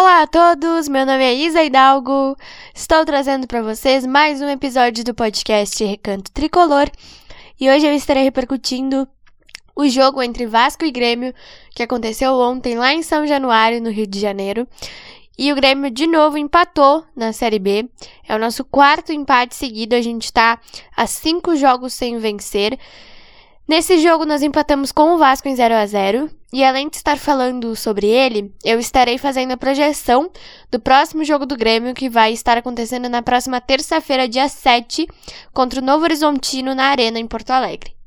Olá a todos, meu nome é Isa Hidalgo. Estou trazendo para vocês mais um episódio do podcast Recanto Tricolor e hoje eu estarei repercutindo o jogo entre Vasco e Grêmio que aconteceu ontem lá em São Januário, no Rio de Janeiro. E o Grêmio de novo empatou na Série B. É o nosso quarto empate seguido. A gente está a cinco jogos sem vencer. Nesse jogo, nós empatamos com o Vasco em 0 a 0 e além de estar falando sobre ele, eu estarei fazendo a projeção do próximo jogo do Grêmio, que vai estar acontecendo na próxima terça-feira, dia 7, contra o Novo Horizontino na Arena, em Porto Alegre.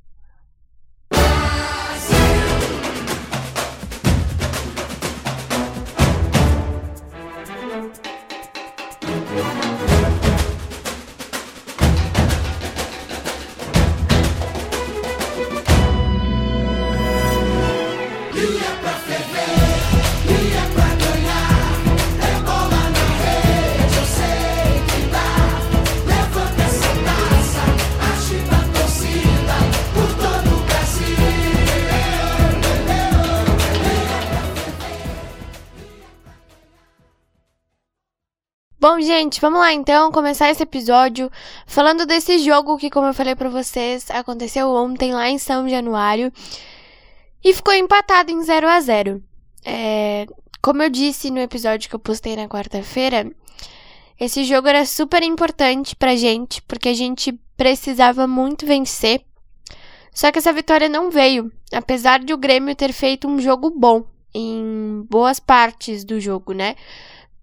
Bom, gente, vamos lá então começar esse episódio falando desse jogo que, como eu falei para vocês, aconteceu ontem lá em São Januário e ficou empatado em 0 a 0. É, como eu disse no episódio que eu postei na quarta-feira, esse jogo era super importante pra gente, porque a gente precisava muito vencer. Só que essa vitória não veio, apesar de o Grêmio ter feito um jogo bom em boas partes do jogo, né?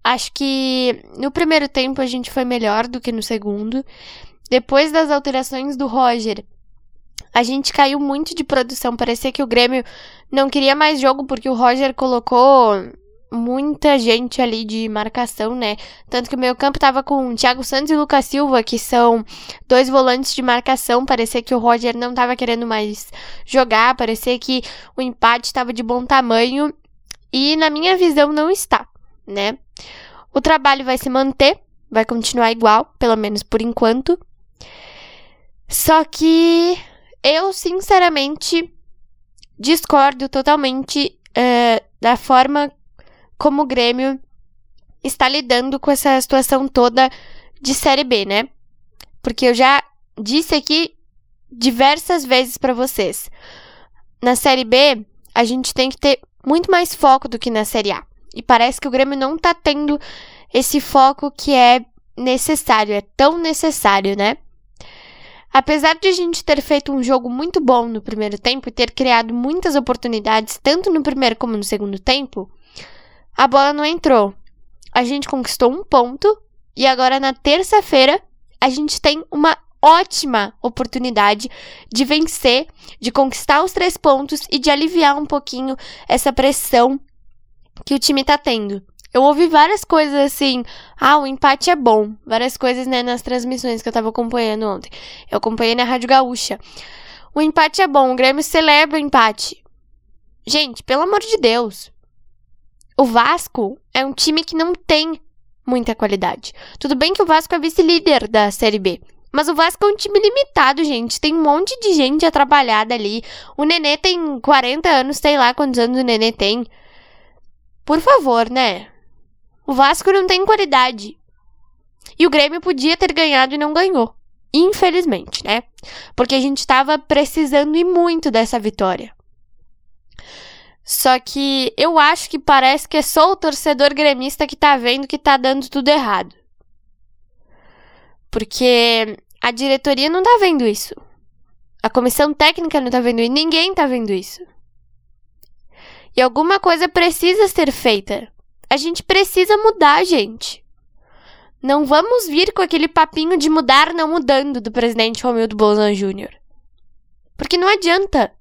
Acho que no primeiro tempo a gente foi melhor do que no segundo. Depois das alterações do Roger, a gente caiu muito de produção. Parecia que o Grêmio não queria mais jogo porque o Roger colocou muita gente ali de marcação, né? Tanto que o meio campo tava com Thiago Santos e Lucas Silva, que são dois volantes de marcação. Parecia que o Roger não tava querendo mais jogar, parecia que o empate estava de bom tamanho. E na minha visão não está né? O trabalho vai se manter, vai continuar igual, pelo menos por enquanto. Só que eu, sinceramente, discordo totalmente uh, da forma como o Grêmio está lidando com essa situação toda de Série B, né? Porque eu já disse aqui diversas vezes para vocês. Na Série B, a gente tem que ter muito mais foco do que na Série A. E parece que o Grêmio não tá tendo esse foco que é necessário, é tão necessário, né? Apesar de a gente ter feito um jogo muito bom no primeiro tempo e ter criado muitas oportunidades, tanto no primeiro como no segundo tempo, a bola não entrou. A gente conquistou um ponto e agora na terça-feira a gente tem uma ótima oportunidade de vencer, de conquistar os três pontos e de aliviar um pouquinho essa pressão que o time tá tendo. Eu ouvi várias coisas assim, ah, o empate é bom. Várias coisas, né, nas transmissões que eu tava acompanhando ontem. Eu acompanhei na Rádio Gaúcha. O empate é bom, o Grêmio celebra o empate. Gente, pelo amor de Deus. O Vasco é um time que não tem muita qualidade. Tudo bem que o Vasco é vice-líder da Série B. Mas o Vasco é um time limitado, gente. Tem um monte de gente atrapalhada ali. O Nenê tem 40 anos, sei lá quantos anos o Nenê tem. Por favor, né? O Vasco não tem qualidade. E o Grêmio podia ter ganhado e não ganhou. Infelizmente, né? Porque a gente estava precisando e muito dessa vitória. Só que eu acho que parece que é só o torcedor gremista que tá vendo que tá dando tudo errado. Porque a diretoria não tá vendo isso. A comissão técnica não tá vendo isso. Ninguém tá vendo isso. E alguma coisa precisa ser feita. A gente precisa mudar, gente. Não vamos vir com aquele papinho de mudar não mudando do presidente Romildo Bolsonaro Jr. Porque não adianta.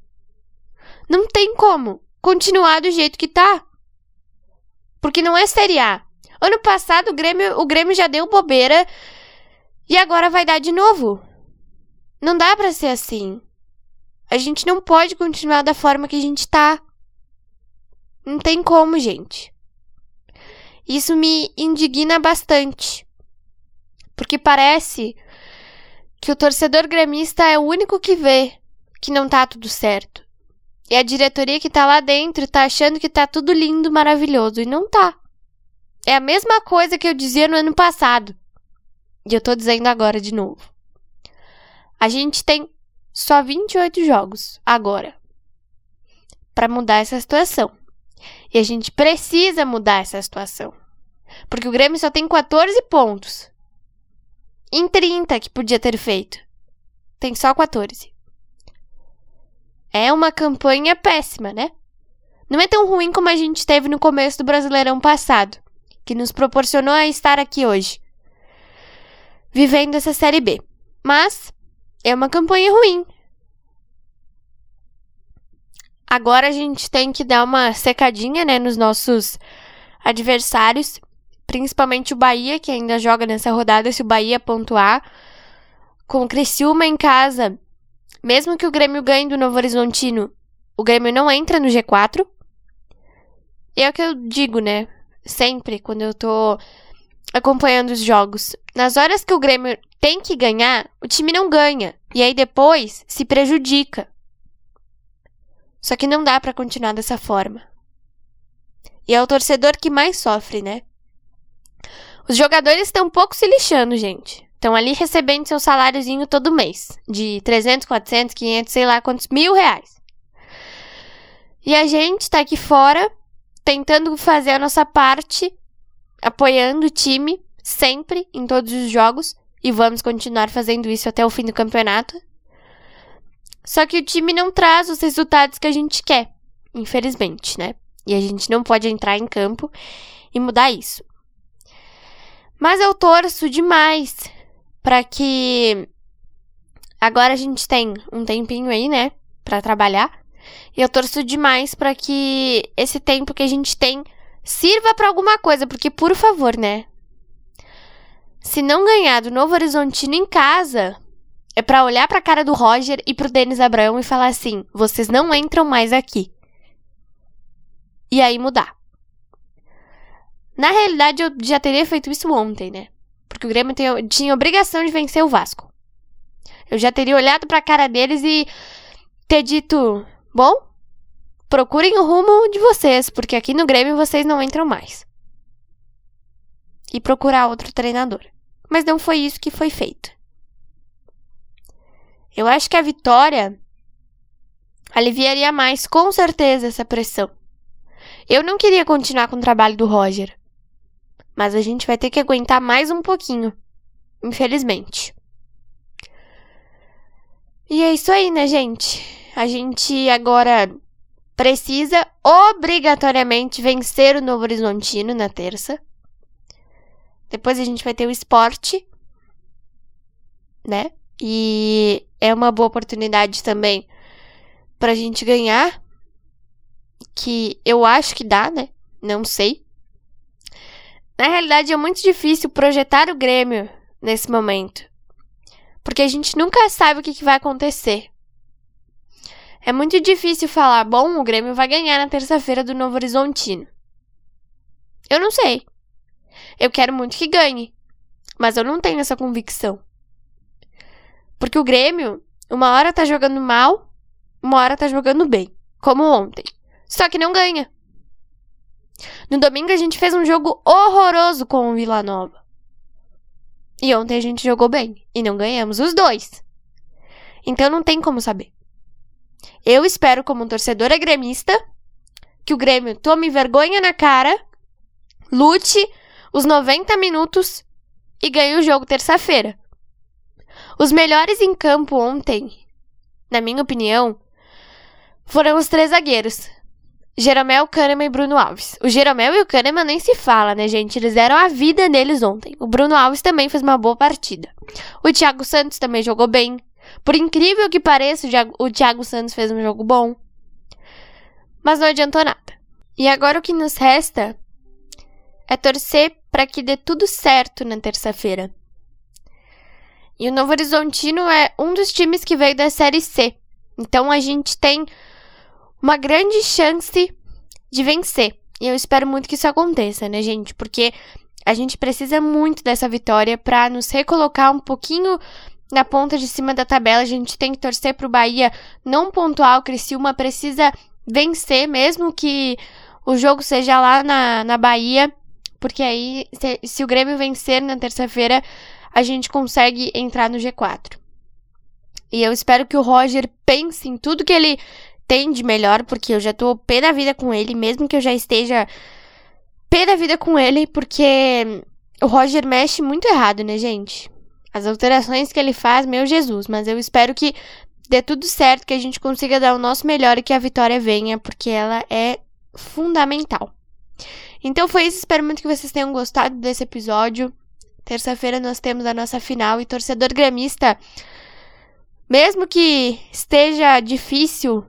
Não tem como continuar do jeito que tá. Porque não é Série A. Ano passado o Grêmio, o Grêmio já deu bobeira e agora vai dar de novo. Não dá para ser assim. A gente não pode continuar da forma que a gente tá. Não tem como, gente. Isso me indigna bastante. Porque parece que o torcedor gremista é o único que vê que não tá tudo certo. E a diretoria que tá lá dentro tá achando que tá tudo lindo, maravilhoso. E não tá. É a mesma coisa que eu dizia no ano passado. E eu tô dizendo agora de novo. A gente tem só 28 jogos agora para mudar essa situação. E a gente precisa mudar essa situação. Porque o Grêmio só tem 14 pontos. Em 30 que podia ter feito. Tem só 14. É uma campanha péssima, né? Não é tão ruim como a gente teve no começo do Brasileirão passado, que nos proporcionou a estar aqui hoje, vivendo essa Série B. Mas é uma campanha ruim. Agora a gente tem que dar uma secadinha, né, nos nossos adversários, principalmente o Bahia, que ainda joga nessa rodada, se o Bahia pontuar com o Criciúma em casa, mesmo que o Grêmio ganhe do Novo Horizontino, o Grêmio não entra no G4. E é o que eu digo, né? Sempre quando eu tô acompanhando os jogos. Nas horas que o Grêmio tem que ganhar, o time não ganha. E aí depois se prejudica. Só que não dá para continuar dessa forma. E é o torcedor que mais sofre, né? Os jogadores estão pouco se lixando, gente. Estão ali recebendo seu saláriozinho todo mês. De 300, 400, 500, sei lá quantos mil reais. E a gente tá aqui fora tentando fazer a nossa parte, apoiando o time sempre em todos os jogos. E vamos continuar fazendo isso até o fim do campeonato. Só que o time não traz os resultados que a gente quer, infelizmente, né? E a gente não pode entrar em campo e mudar isso. Mas eu torço demais para que agora a gente tem um tempinho aí, né, para trabalhar. E eu torço demais para que esse tempo que a gente tem sirva para alguma coisa, porque por favor, né? Se não ganhar do Novo Horizontino em casa, é para olhar para a cara do Roger e pro Denis Abraão e falar assim: "Vocês não entram mais aqui". E aí mudar. Na realidade, eu já teria feito isso ontem, né? Porque o Grêmio tinha obrigação de vencer o Vasco. Eu já teria olhado para a cara deles e ter dito: bom, procurem o rumo de vocês, porque aqui no Grêmio vocês não entram mais. E procurar outro treinador. Mas não foi isso que foi feito. Eu acho que a vitória aliviaria mais, com certeza, essa pressão. Eu não queria continuar com o trabalho do Roger. Mas a gente vai ter que aguentar mais um pouquinho. Infelizmente. E é isso aí, né, gente? A gente agora precisa obrigatoriamente vencer o Novo Horizontino na terça. Depois a gente vai ter o esporte, né? E é uma boa oportunidade também pra gente ganhar. Que eu acho que dá, né? Não sei. Na realidade, é muito difícil projetar o Grêmio nesse momento. Porque a gente nunca sabe o que, vai acontecer. É muito difícil falar, bom, o Grêmio vai ganhar na terça-feira do Novo Horizontino. Eu não sei. Eu quero muito que ganhe. Mas eu não tenho essa convicção. Porque o Grêmio, uma hora tá jogando mal, uma hora tá jogando bem. Como ontem. Só que não ganha. No domingo a gente fez um jogo horroroso com o Vila Nova. E ontem a gente jogou bem. E não ganhamos os dois. Então não tem como saber. Eu espero, como torcedora gremista, que o Grêmio tome vergonha na cara, lute os 90 minutos e ganhe o jogo terça-feira. Os melhores em campo ontem, na minha opinião, foram os três zagueiros. Jeromel, Kahneman e Bruno Alves. O Jeromel e o Kahneman nem se fala, né, gente? Eles deram a vida neles ontem. O Bruno Alves também fez uma boa partida. O Thiago Santos também jogou bem. Por incrível que pareça, o Thiago Santos fez um jogo bom. Mas não adiantou nada. E agora o que nos resta é torcer para que dê tudo certo na terça-feira. E o Novo Horizontino é um dos times que veio da Série C. Então a gente tem uma grande chance de vencer. E eu espero muito que isso aconteça, né, gente? Porque a gente precisa muito dessa vitória para nos recolocar um pouquinho na ponta de cima da tabela. A gente tem que torcer pro Bahia não pontuar. O Criciúma precisa vencer, mesmo que o jogo seja lá na, na Bahia, porque aí, se, se o Grêmio vencer na terça-feira, a gente consegue entrar no G4. E eu espero que o Roger pense em tudo que ele tem de melhor, porque eu já tô pé da vida com ele, mesmo que eu já esteja pé da vida com ele, porque o Roger mexe muito errado, né, gente? As alterações que ele faz, meu Jesus, mas eu espero que dê tudo certo, que a gente consiga dar o nosso melhor e que a vitória venha, porque ela é fundamental. Então foi isso, espero muito que vocês tenham gostado desse episódio. Terça-feira nós temos a nossa final e torcedor gremista, mesmo que esteja difícil,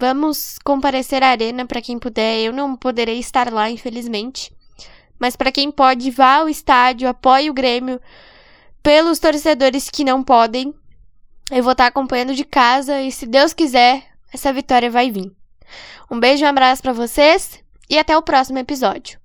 vamos comparecer à arena para quem puder. Eu não poderei estar lá, infelizmente. Mas para quem pode, vá ao estádio, apoie o Grêmio. Pelos torcedores que não podem, eu vou estar acompanhando de casa e se Deus quiser, essa vitória vai vir. Um beijo e um abraço para vocês e até o próximo episódio.